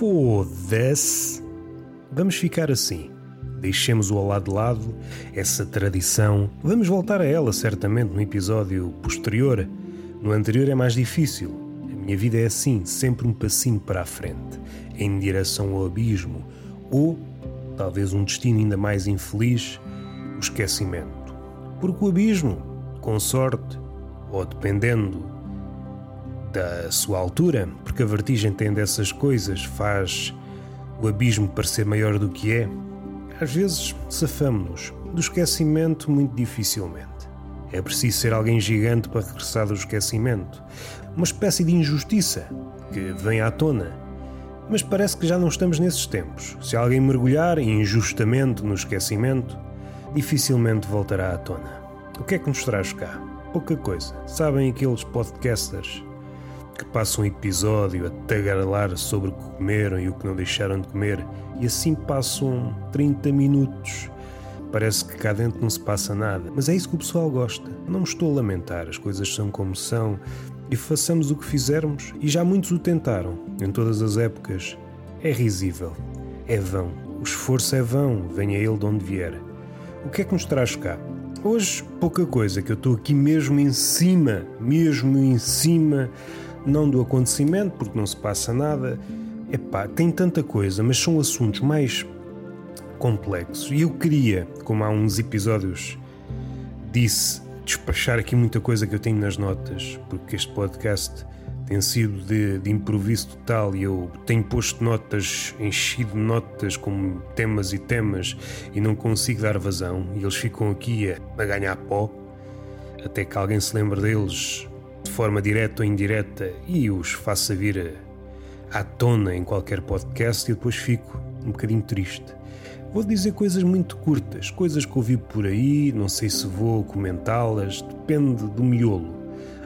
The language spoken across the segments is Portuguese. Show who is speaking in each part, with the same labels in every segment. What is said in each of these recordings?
Speaker 1: Foda-se. Vamos ficar assim. Deixemos-o ao lado de lado, essa tradição. Vamos voltar a ela, certamente, no episódio posterior. No anterior é mais difícil. A minha vida é assim, sempre um passinho para a frente, em direção ao abismo, ou talvez um destino ainda mais infeliz, o esquecimento. Porque o abismo, com sorte, ou dependendo da sua altura, porque a vertigem tem dessas coisas, faz o abismo parecer maior do que é, às vezes safamos-nos do esquecimento muito dificilmente. É preciso ser alguém gigante para regressar do esquecimento. Uma espécie de injustiça que vem à tona. Mas parece que já não estamos nesses tempos. Se alguém mergulhar injustamente no esquecimento, dificilmente voltará à tona. O que é que nos traz cá? Pouca coisa. Sabem aqueles podcasters que passam um episódio a tagarelar sobre o que comeram e o que não deixaram de comer e assim passam 30 minutos. Parece que cá dentro não se passa nada, mas é isso que o pessoal gosta. Não me estou a lamentar, as coisas são como são e façamos o que fizermos e já muitos o tentaram, em todas as épocas. É risível, é vão. O esforço é vão, venha ele de onde vier. O que é que nos traz cá? Hoje, pouca coisa, que eu estou aqui mesmo em cima, mesmo em cima não do acontecimento, porque não se passa nada. Epá, tem tanta coisa, mas são assuntos mais complexos. E eu queria, como há uns episódios disse, despachar aqui muita coisa que eu tenho nas notas, porque este podcast tem sido de, de improviso total e eu tenho posto notas, enchido notas com temas e temas e não consigo dar vazão. E eles ficam aqui a, a ganhar pó até que alguém se lembre deles de forma direta ou indireta e os faça vir à tona em qualquer podcast e depois fico um bocadinho triste. Vou dizer coisas muito curtas, coisas que ouvi por aí, não sei se vou comentá-las, depende do miolo.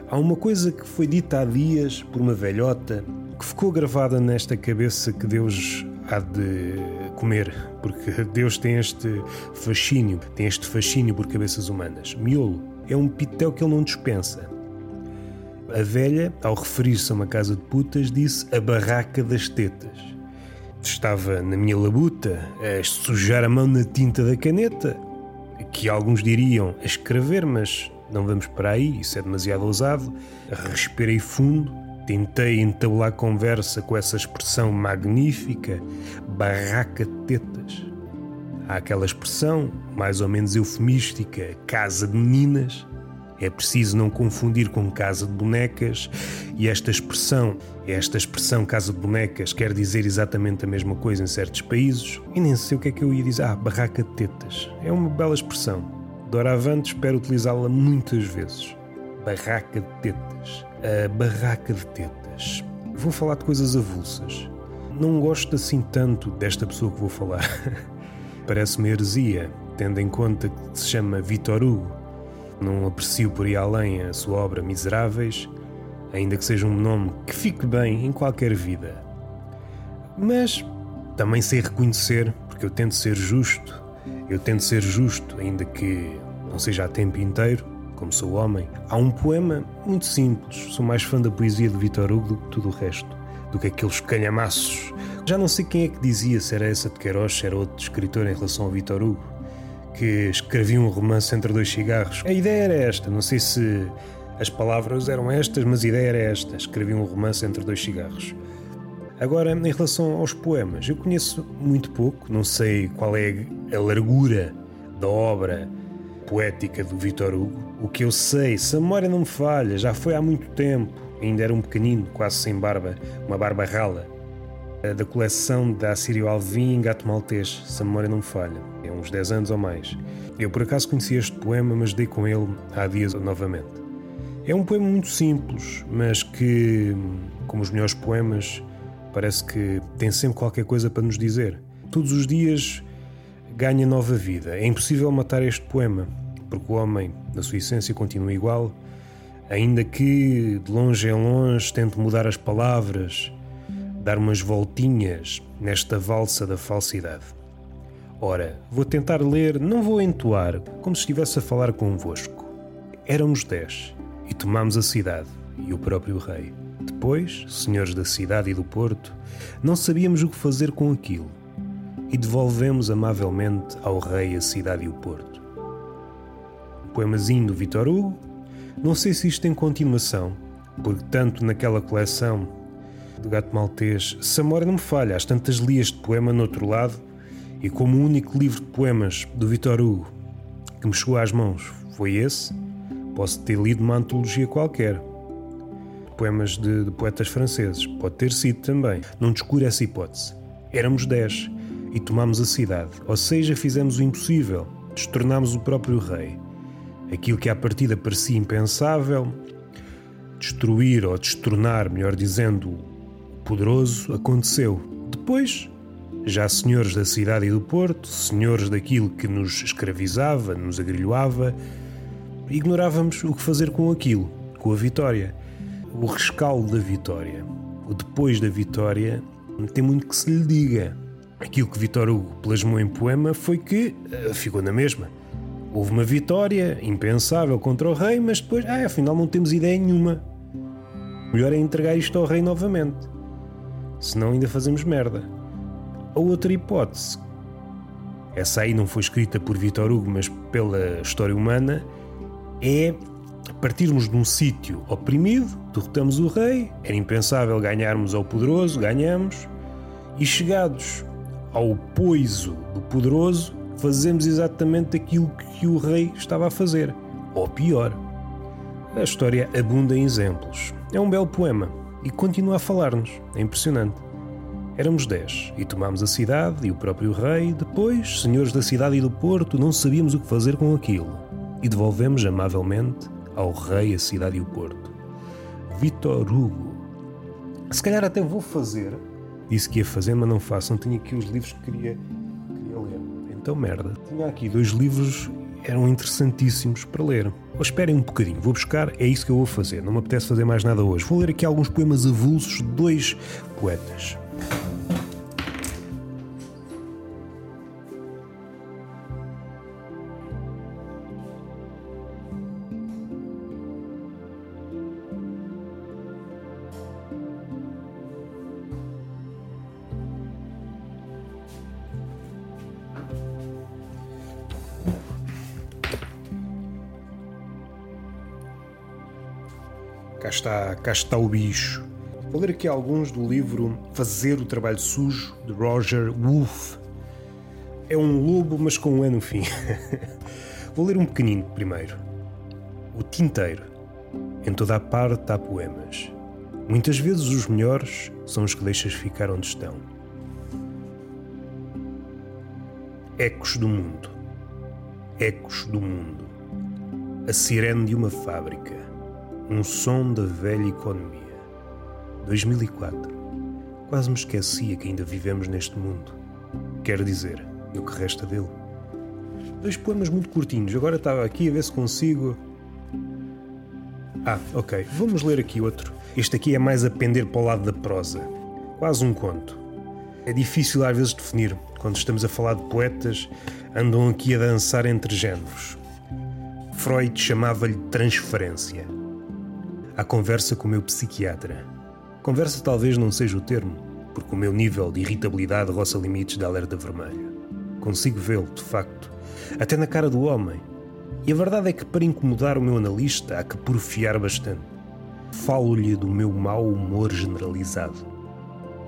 Speaker 1: Há uma coisa que foi dita há dias por uma velhota que ficou gravada nesta cabeça que Deus há de comer, porque Deus tem este fascínio, tem este fascínio por cabeças humanas. Miolo é um pitel que ele não dispensa. A velha, ao referir-se a uma casa de putas, disse a barraca das tetas. Estava na minha labuta a sujar a mão na tinta da caneta, que alguns diriam a escrever, mas não vamos para aí, isso é demasiado ousado. Respirei fundo, tentei entabular conversa com essa expressão magnífica, barraca de tetas. Há aquela expressão, mais ou menos eufemística, casa de meninas, é preciso não confundir com casa de bonecas e esta expressão, esta expressão casa de bonecas quer dizer exatamente a mesma coisa em certos países e nem sei o que é que eu ia dizer. Ah, barraca de tetas. É uma bela expressão. Doravante espero utilizá-la muitas vezes. Barraca de tetas. A barraca de tetas. Vou falar de coisas avulsas. Não gosto assim tanto desta pessoa que vou falar. Parece-me heresia, tendo em conta que se chama Vitor Hugo não aprecio por ir além a sua obra Miseráveis, ainda que seja um nome que fique bem em qualquer vida. Mas também sei reconhecer, porque eu tento ser justo, eu tento ser justo, ainda que não seja a tempo inteiro, como sou homem. Há um poema muito simples, sou mais fã da poesia de Vitor Hugo do que tudo o resto, do que aqueles calhamaços. Já não sei quem é que dizia, se era essa de Queiroz, se era outro escritor em relação ao Vitor Hugo que escrevia um romance entre dois cigarros. A ideia era esta, não sei se as palavras eram estas, mas a ideia era esta: escrevia um romance entre dois cigarros. Agora, em relação aos poemas, eu conheço muito pouco, não sei qual é a largura da obra poética do Vitor Hugo. O que eu sei, se a memória não me falha, já foi há muito tempo, ainda era um pequenino, quase sem barba, uma barba rala, da coleção da Assírio Alvim Gato Maltês, se a memória não me falha uns 10 anos ou mais. Eu por acaso conheci este poema, mas dei com ele há dias novamente. É um poema muito simples, mas que, como os melhores poemas, parece que tem sempre qualquer coisa para nos dizer. Todos os dias ganha nova vida. É impossível matar este poema, porque o homem, na sua essência, continua igual, ainda que de longe em longe tente mudar as palavras, dar umas voltinhas nesta valsa da falsidade. Ora, vou tentar ler, não vou entoar, como se estivesse a falar convosco. Éramos dez, e tomámos a cidade, e o próprio rei. Depois, senhores da cidade e do porto, não sabíamos o que fazer com aquilo e devolvemos amavelmente ao rei a cidade e o porto. Um poemazinho do Vitor Hugo, não sei se isto tem continuação, porque tanto naquela coleção do Gato Maltês, se a memória não me falha, às tantas li este poema no outro lado e como o único livro de poemas do Vitor Hugo que me chegou às mãos foi esse, posso ter lido uma antologia qualquer. Poemas de, de poetas franceses, pode ter sido também. Não descure essa hipótese. Éramos dez e tomámos a cidade, ou seja, fizemos o impossível, destornámos o próprio rei. Aquilo que à partida parecia impensável, destruir ou destornar, melhor dizendo, o poderoso, aconteceu. Depois, já senhores da cidade e do porto, senhores daquilo que nos escravizava, nos agrilhoava, ignorávamos o que fazer com aquilo, com a vitória. O rescaldo da vitória, o depois da vitória, tem muito que se lhe diga. Aquilo que Vitor Hugo plasmou em poema foi que uh, ficou na mesma. Houve uma vitória impensável contra o rei, mas depois, ah, afinal não temos ideia nenhuma. Melhor é entregar isto ao rei novamente. Senão ainda fazemos merda. A outra hipótese, essa aí não foi escrita por Vitor Hugo, mas pela história humana, é partirmos de um sítio oprimido, derrotamos o rei, era impensável ganharmos ao poderoso, ganhamos, e chegados ao poiso do poderoso, fazemos exatamente aquilo que o rei estava a fazer, ou pior. A história abunda em exemplos. É um belo poema e continua a falar-nos. É impressionante. Éramos dez e tomámos a cidade e o próprio rei. Depois, senhores da cidade e do porto, não sabíamos o que fazer com aquilo e devolvemos amavelmente ao rei a cidade e o porto. Vitor Hugo. Se calhar até vou fazer disse que ia fazer, mas não faço. Não tinha aqui os livros que queria, queria ler. Então, merda. Tinha aqui dois livros eram interessantíssimos para ler. Ou esperem um bocadinho, vou buscar, é isso que eu vou fazer. Não me apetece fazer mais nada hoje. Vou ler aqui alguns poemas avulsos de dois poetas. Cá está, cá está o bicho. Vou ler aqui alguns do livro Fazer o Trabalho Sujo, de Roger Wolf. É um lobo, mas com um E no fim. Vou ler um pequenino primeiro. O Tinteiro. Em toda a parte há poemas. Muitas vezes os melhores são os que deixas ficar onde estão. Ecos do mundo. Ecos do mundo. A sirene de uma fábrica um som da velha economia. 2004. Quase me esquecia que ainda vivemos neste mundo. Quero dizer, no que resta dele. Dois poemas muito curtinhos. Agora estava aqui a ver se consigo. Ah, ok. Vamos ler aqui outro. Este aqui é mais a pender para o lado da prosa. Quase um conto. É difícil às vezes definir. Quando estamos a falar de poetas, andam aqui a dançar entre géneros. Freud chamava-lhe transferência à conversa com o meu psiquiatra. Conversa talvez não seja o termo, porque o meu nível de irritabilidade roça limites da alerta vermelha. Consigo vê-lo, de facto, até na cara do homem. E a verdade é que para incomodar o meu analista há que porfiar bastante. Falo-lhe do meu mau humor generalizado.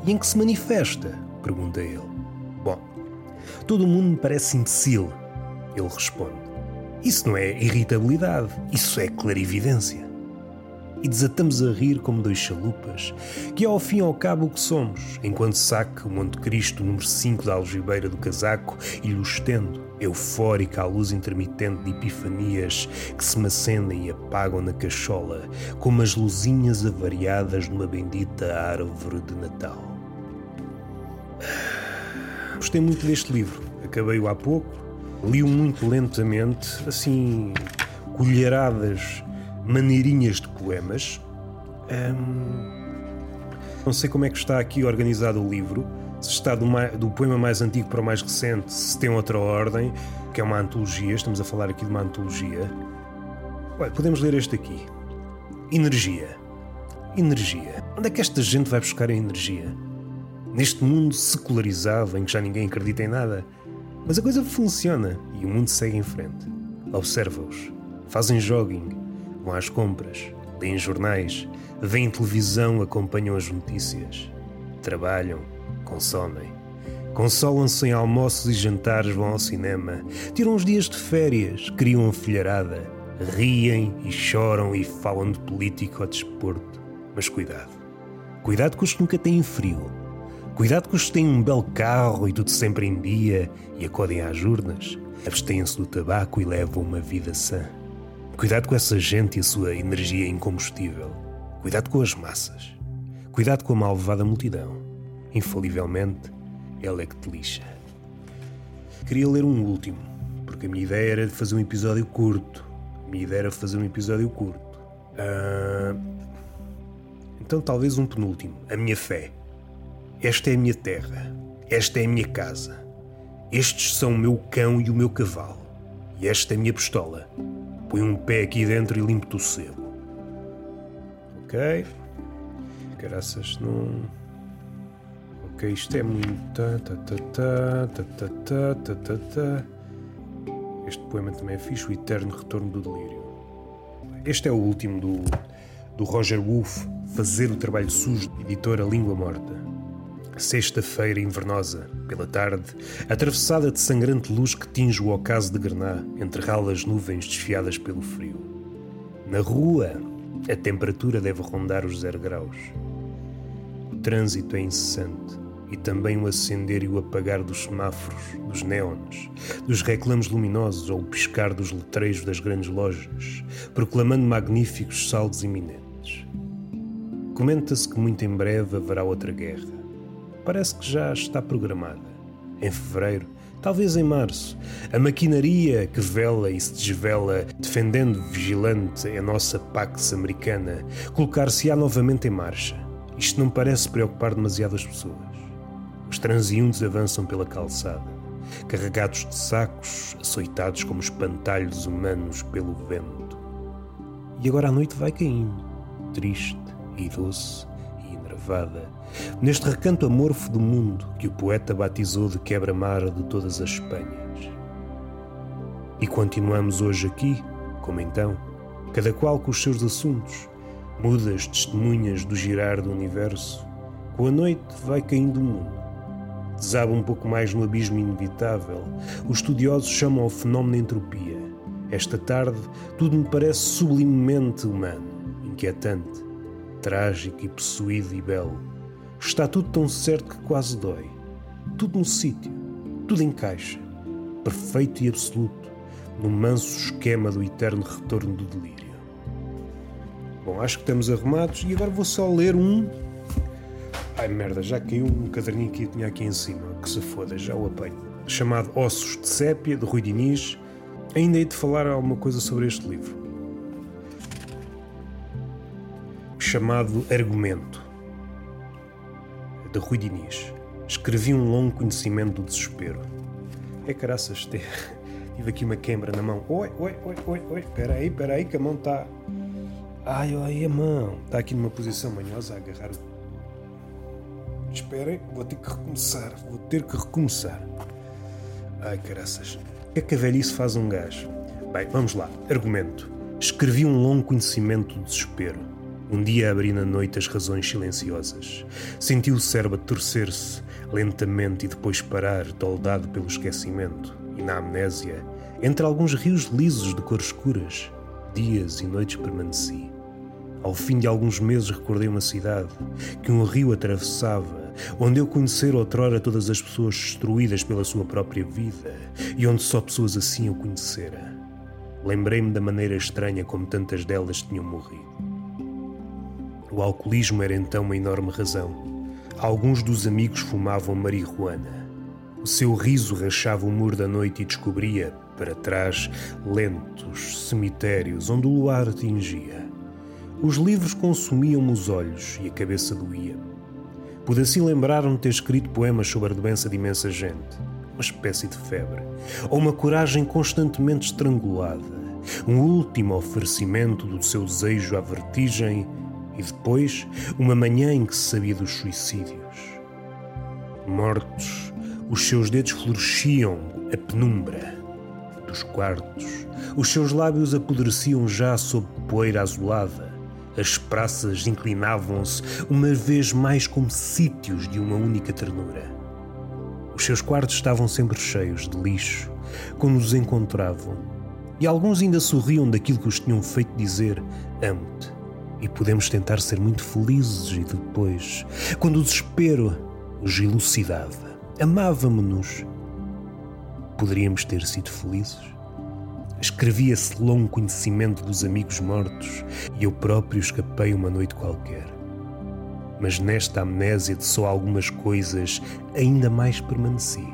Speaker 1: E em que se manifesta? pergunta ele. Bom, todo mundo me parece imbecil, ele responde. Isso não é irritabilidade, isso é clarividência e desatamos a rir como dois chalupas, que é ao fim e ao cabo o que somos, enquanto saco o Monte Cristo número 5 da algibeira do casaco e lhe estendo, eufórica à luz intermitente de epifanias que se macendem e apagam na cachola, como as luzinhas avariadas numa bendita árvore de Natal. Gostei muito deste livro, acabei-o há pouco, li-o muito lentamente, assim, colheradas maneirinhas de poemas. não sei como é que está aqui organizado o livro, se está do, do, poema mais antigo para o mais recente, se tem outra ordem, que é uma antologia, estamos a falar aqui de uma antologia. Olha, podemos ler este aqui. Energia. Energia. Onde é que esta gente vai buscar a energia? Neste mundo secularizado em que já ninguém acredita em nada. Mas a coisa funciona e o mundo segue em frente. Observa-os. Fazem jogging, vão às compras, leem jornais, veem televisão, acompanham as notícias. Trabalham, consomem. Consolam-se em almoços e jantares, vão ao cinema, tiram uns dias de férias, criam filharada, riem e choram e falam de política ou desporto. Mas cuidado. Cuidado com os que nunca têm frio. Cuidado com os que têm um belo carro e tudo sempre em dia e acodem às urnas. Abstêm-se do tabaco e levam uma vida sã. Cuidado com essa gente e a sua energia incombustível. Cuidado com as massas. Cuidado com a malvada multidão. Infalivelmente, ela é que te lixa. Queria ler um último, porque a minha ideia era de fazer um episódio curto. A minha ideia era fazer um episódio curto. Uh... Então, talvez um penúltimo. A minha fé. Esta é a minha terra. Esta é a minha casa. Estes são o meu cão e o meu cavalo. E esta é a minha pistola. Põe um pé aqui dentro e limpo-te o sebo. Ok. Graças não. Ok, isto é muito. Este poema também é fixe, o Eterno Retorno do Delírio. Este é o último do, do Roger Wolff, Fazer o Trabalho Sujo, editora Língua Morta. Sexta-feira invernosa, pela tarde, atravessada de sangrante luz que tinge o ocaso de Grená, entre ralas nuvens desfiadas pelo frio. Na rua, a temperatura deve rondar os zero graus. O trânsito é incessante e também o acender e o apagar dos semáforos, dos neons, dos reclamos luminosos ou o piscar dos letreiros das grandes lojas, proclamando magníficos saldos iminentes. Comenta-se que muito em breve haverá outra guerra. Parece que já está programada. Em fevereiro, talvez em março, a maquinaria que vela e se desvela, defendendo vigilante a nossa Pax americana, colocar-se-á novamente em marcha. Isto não parece preocupar demasiadas pessoas. Os transeuntes avançam pela calçada, carregados de sacos, açoitados como espantalhos humanos pelo vento. E agora a noite vai caindo, triste e doce e enervada, neste recanto amorfo do mundo que o poeta batizou de quebra-mar de todas as Espanhas. E continuamos hoje aqui, como então, cada qual com os seus assuntos, mudas testemunhas do girar do universo. Com a noite vai caindo o mundo desaba um pouco mais no abismo inevitável. Os estudiosos chamam ao fenómeno entropia. Esta tarde, tudo me parece sublimemente humano, inquietante, trágico e possuído e belo. Está tudo tão certo que quase dói. Tudo no sítio, tudo encaixa, perfeito e absoluto, no manso esquema do eterno retorno do delírio. Bom, acho que estamos arrumados e agora vou só ler um Ai merda, já caiu um caderninho que eu tinha aqui em cima, que se foda, já o apanho. Chamado Ossos de Sépia, de Rui Diniz. Ainda hei de falar alguma coisa sobre este livro. Chamado Argumento, de Rui Diniz. Escrevi um longo conhecimento do desespero. É caraças, tive aqui uma quebra na mão. Oi, oi, oi, oi, oi, espera aí, aí, que a mão está... Ai, ai, a mão. Está aqui numa posição manhosa a agarrar Esperem, vou ter que recomeçar. Vou ter que recomeçar. Ai, caraças. O que é que a velhice faz um gajo? Bem, vamos lá. Argumento. Escrevi um longo conhecimento do desespero. Um dia abri na noite as razões silenciosas. Senti o cérebro torcer-se lentamente e depois parar, toldado pelo esquecimento. E na amnésia, entre alguns rios lisos de cores escuras, dias e noites permaneci. Ao fim de alguns meses recordei uma cidade que um rio atravessava, onde eu conhecera outrora todas as pessoas destruídas pela sua própria vida e onde só pessoas assim eu conhecera. Lembrei-me da maneira estranha como tantas delas tinham morrido. O alcoolismo era então uma enorme razão. Alguns dos amigos fumavam marihuana. O seu riso rachava o muro da noite e descobria, para trás, lentos cemitérios onde o luar tingia. Os livros consumiam-me os olhos e a cabeça doía. Pude assim lembrar-me ter escrito poemas sobre a doença de imensa gente, uma espécie de febre, ou uma coragem constantemente estrangulada, um último oferecimento do seu desejo à vertigem E depois, uma manhã em que se sabia dos suicídios. Mortos, os seus dedos floresciam a penumbra dos quartos. Os seus lábios apodreciam já sob poeira azulada. As praças inclinavam-se uma vez mais como sítios de uma única ternura. Os seus quartos estavam sempre cheios de lixo quando os encontravam, e alguns ainda sorriam daquilo que os tinham feito dizer: Amo-te. E podemos tentar ser muito felizes, e depois, quando o desespero os elucidava, amávamos-nos poderíamos ter sido felizes? Escrevia-se longo conhecimento dos amigos mortos e eu próprio escapei uma noite qualquer. Mas nesta amnésia de só algumas coisas ainda mais permaneci.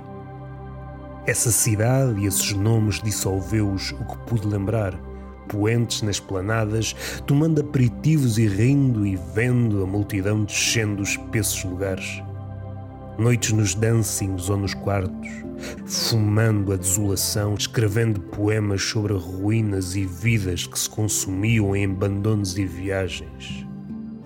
Speaker 1: Essa cidade e esses nomes dissolveu-os o que pude lembrar, poentes nas planadas, tomando aperitivos e rindo e vendo a multidão descendo os espessos lugares noites nos dancings ou nos quartos, fumando a desolação, escrevendo poemas sobre ruínas e vidas que se consumiam em abandonos e viagens.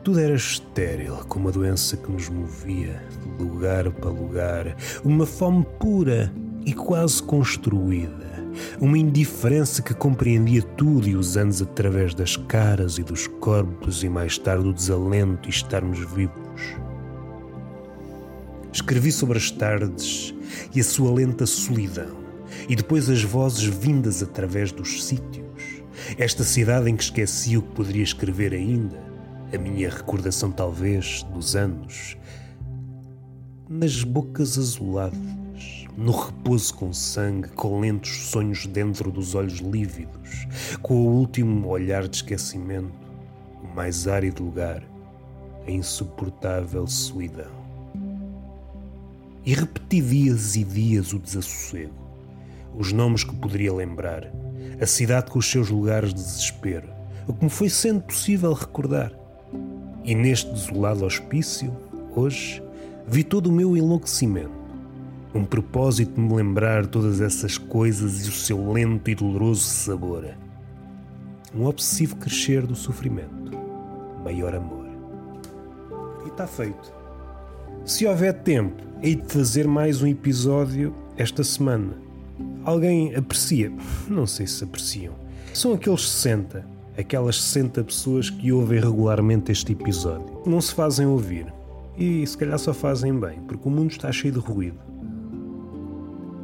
Speaker 1: Tudo era estéril, como a doença que nos movia de lugar para lugar, uma fome pura e quase construída, uma indiferença que compreendia tudo e os anos através das caras e dos corpos e mais tarde o desalento e estarmos vivos. Escrevi sobre as tardes e a sua lenta solidão, e depois as vozes vindas através dos sítios. Esta cidade em que esqueci o que poderia escrever ainda, a minha recordação talvez dos anos, nas bocas azuladas, no repouso com sangue, com lentos sonhos dentro dos olhos lívidos, com o último olhar de esquecimento, o mais árido lugar, a insuportável solidão. E repeti dias e dias o desassossego, os nomes que poderia lembrar, a cidade com os seus lugares de desespero, o que me foi sendo possível recordar. E neste desolado hospício, hoje, vi todo o meu enlouquecimento. Um propósito de me lembrar todas essas coisas e o seu lento e doloroso sabor. Um obsessivo crescer do sofrimento. Maior amor. E está feito. Se houver tempo, hei de fazer mais um episódio esta semana. Alguém aprecia? Não sei se apreciam. São aqueles 60, aquelas 60 pessoas que ouvem regularmente este episódio. Não se fazem ouvir. E se calhar só fazem bem, porque o mundo está cheio de ruído.